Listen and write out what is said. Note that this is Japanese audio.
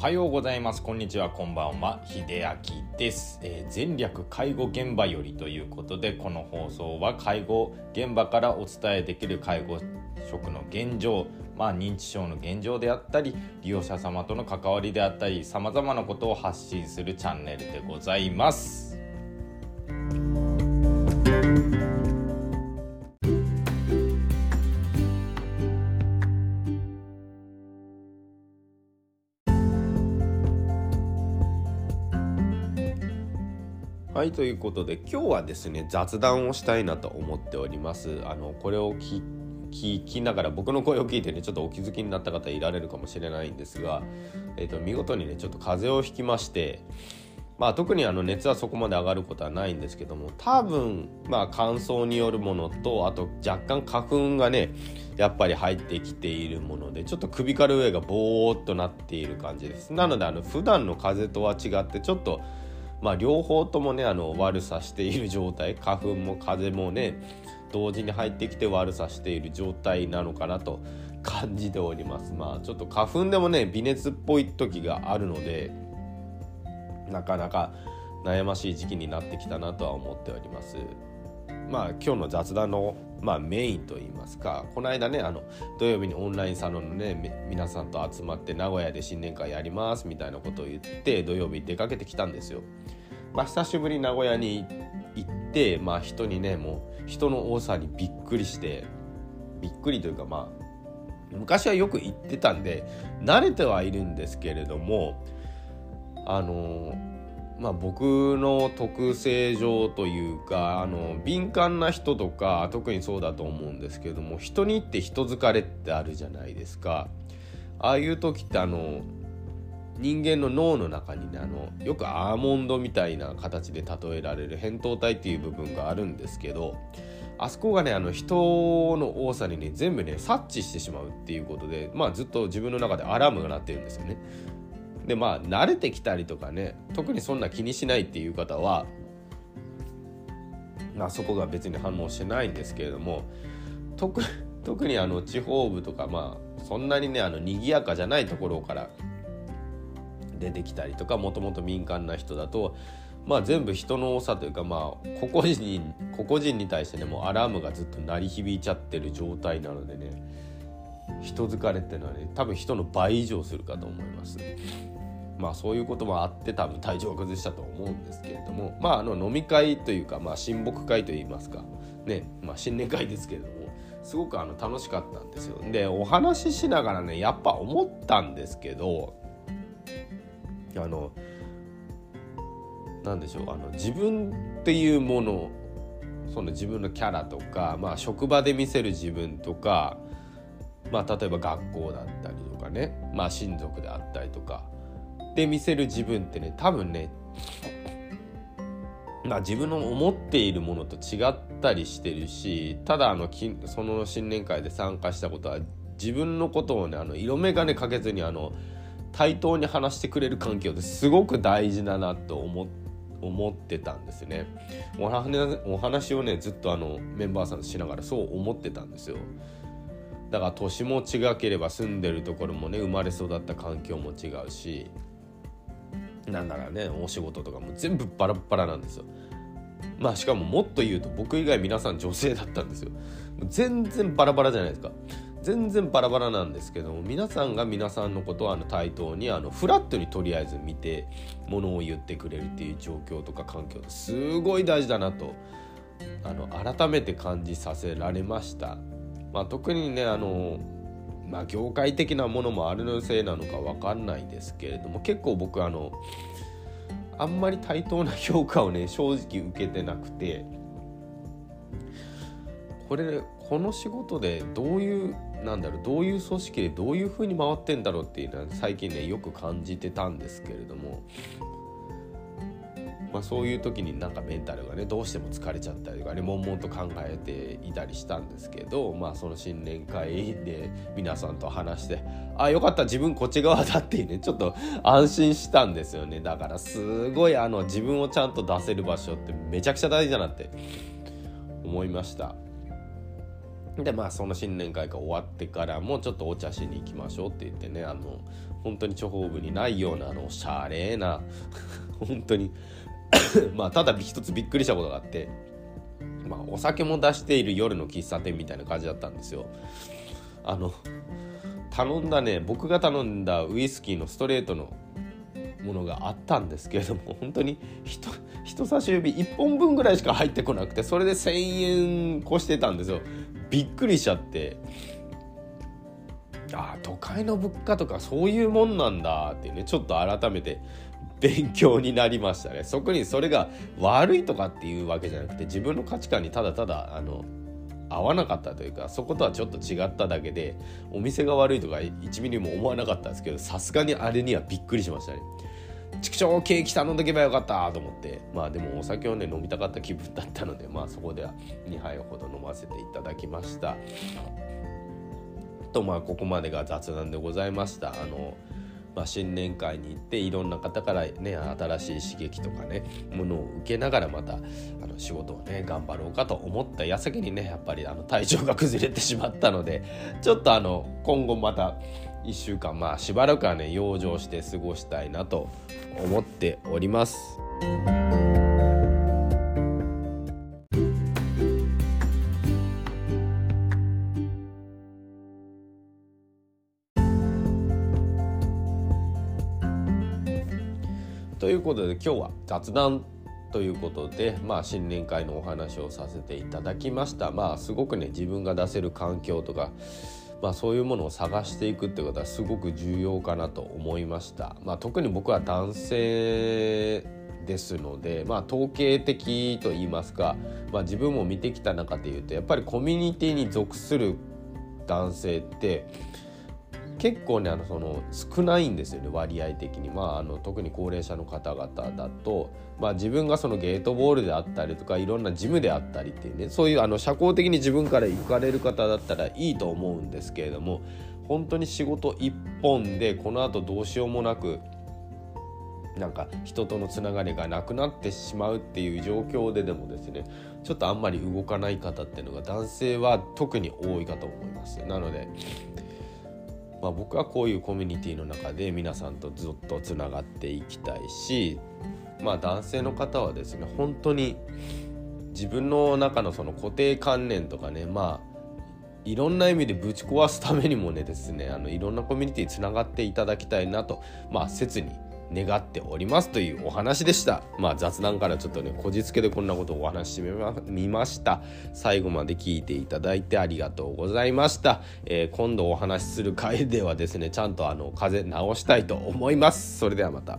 おはようございます。こんにちは。こんばんは。秀明です、えー、全略介護現場よりということでこの放送は介護現場からお伝えできる介護職の現状まあ、認知症の現状であったり利用者様との関わりであったりさまざまなことを発信するチャンネルでございます。はいということで今日はですね雑談をしたいなと思っております。あのこれを聞きながら僕の声を聞いてねちょっとお気づきになった方いられるかもしれないんですが、えーと、見事にねちょっと風邪をひきましてまあ特にあの熱はそこまで上がることはないんですけども多分まあ乾燥によるものとあと若干花粉がねやっぱり入ってきているものでちょっと首から上がボーっとなっている感じです。なのであの普段の風邪とは違ってちょっとまあ、両方ともねあの悪さしている状態。花粉も風もね同時に入ってきて悪さしている状態なのかなと。感じております。まあちょっと花粉でもね微熱っぽい時があるのでなかなか悩ましい時期になってきたなとは思っております。まあ今日の雑談のまあ、メインといいますかこの間ねあの土曜日にオンラインサロンのね皆さんと集まって名古屋で新年会やりますみたいなことを言って土曜日出かけてきたんですよ。まあ、久しぶり名古屋に行って、まあ、人にねもう人の多さにびっくりしてびっくりというかまあ昔はよく行ってたんで慣れてはいるんですけれどもあのまあ、僕の特性上というかあの敏感な人とか特にそうだと思うんですけども人に行って人疲れってあるじゃないですかああいう時ってあの人間の脳の中にねあのよくアーモンドみたいな形で例えられる扁桃体っていう部分があるんですけどあそこがねあの人の多さにね全部ね察知してしまうっていうことでまあずっと自分の中でアラームが鳴ってるんですよね。でまあ慣れてきたりとかね特にそんな気にしないっていう方はまあそこが別に反応してないんですけれども特 特にあの地方部とかまあそんなにねあの賑やかじゃないところから出てきたりとかもともと敏感な人だとまあ全部人の多さというかまあ個々人個々人に対してねもうアラームがずっと鳴り響いちゃってる状態なのでね人疲れっていうのはね多分人の倍以上するかと思います。まあそういうこともあって多分体調を崩したと思うんですけれどもまああの飲み会というかまあ親睦会といいますかねまあ新年会ですけれどもすごくあの楽しかったんですよ。でお話ししながらねやっぱ思ったんですけどあのなんでしょうあの自分っていうものその自分のキャラとか、まあ、職場で見せる自分とか、まあ、例えば学校だったりとかね、まあ、親族であったりとかで見せる自分ってね多分ねまあ自分の思っているものと違ったりしてるしただあのその新年会で参加したことは自分のことをねあの色眼鏡かけずにあの対等に話してくれる環境ってすごく大事だなと思思ってたんですねお話をねずっとあのメンバーさんとしながらそう思ってたんですよ。だから年も違ければ住んでるところもね生まれ育った環境も違うしなんならねお仕事とかも全部バラバラなんですよ。まあしかももっと言うと僕以外皆さん女性だったんですよ。全然バラバラじゃないですか。全然バラバラなんですけども皆さんが皆さんのことをあの対等にあのフラットにとりあえず見てものを言ってくれるっていう状況とか環境すごい大事だなとあの改めて感じさせられました。まあ、特にねあのまあ、業界的なものもあるのせいなのか分かんないですけれども結構僕あのあんまり対等な評価をね正直受けてなくてこれこの仕事でどういうなんだろうどういう組織でどういうふうに回ってんだろうっていうのは最近ねよく感じてたんですけれどもまあ、そういう時になんかメンタルがねどうしても疲れちゃったりとかね悶々と考えていたりしたんですけど、まあ、その新年会で皆さんと話してあよかった自分こっち側だっていうねちょっと安心したんですよねだからすごいあの自分をちゃんと出せる場所ってめちゃくちゃ大事だなって思いました。でまあその新年会が終わってからもちょっとお茶しに行きましょうって言ってねあの本当に地方部にないようなあのおしゃれな 本当に まあただ一つびっくりしたことがあってまあお酒も出している夜の喫茶店みたいな感じだったんですよ。あの頼んだね僕が頼んだウイスキーのストレートのものがあったんですけれども 本当に人差し指1本分ぐらいしか入ってこなくてそれで1,000円越してたんですよ。びっくりしちゃって。ああ都会の物価とかそういうもんなんだってねちょっと改めて勉強になりましたね。そこにそれが悪いとかっていうわけじゃなくて自分の価値観にただただあの合わなかったというかそことはちょっと違っただけでお店が悪いとか1ミリも思わなかったんですけどさすがにあれにはびっくりしましたね。畜生ケーキ頼んどけばよかったと思ってまあでもお酒をね飲みたかった気分だったのでまあそこでは2杯ほど飲ませていただきました。とまあここまでが雑談でございました。あのまあ、新年会に行っていろんな方からね新しい刺激とかねものを受けながらまたあの仕事をね頑張ろうかと思った矢先にねやっぱりあの体調が崩れてしまったのでちょっとあの今後また1週間まあしばらくはね養生して過ごしたいなと思っております。ことで今日は雑談ということで、まあ、新年会のお話をさせていただきました。まあすごくね自分が出せる環境とかまあ、そういうものを探していくってことはすごく重要かなと思いました。まあ、特に僕は男性ですので、まあ、統計的と言いますか、まあ、自分も見てきた中でいうとやっぱりコミュニティに属する男性って結構ねあのその少ないんですよね割合的に、まあ、あの特に高齢者の方々だと、まあ、自分がそのゲートボールであったりとかいろんなジムであったりっていうねそういうあの社交的に自分から行かれる方だったらいいと思うんですけれども本当に仕事一本でこのあとどうしようもなくなんか人とのつながりがなくなってしまうっていう状況ででもですねちょっとあんまり動かない方っていうのが男性は特に多いかと思います。なのでまあ、僕はこういうコミュニティの中で皆さんとずっとつながっていきたいし、まあ、男性の方はですね本当に自分の中のその固定観念とかねまあいろんな意味でぶち壊すためにもねですねあのいろんなコミュニティにつながっていただきたいなとまあ切に願っておりますというお話でした。まあ雑談からちょっとね、こじつけでこんなことをお話ししてみました。最後まで聞いていただいてありがとうございました。えー、今度お話しする回ではですね、ちゃんとあの、風邪治したいと思います。それではまた。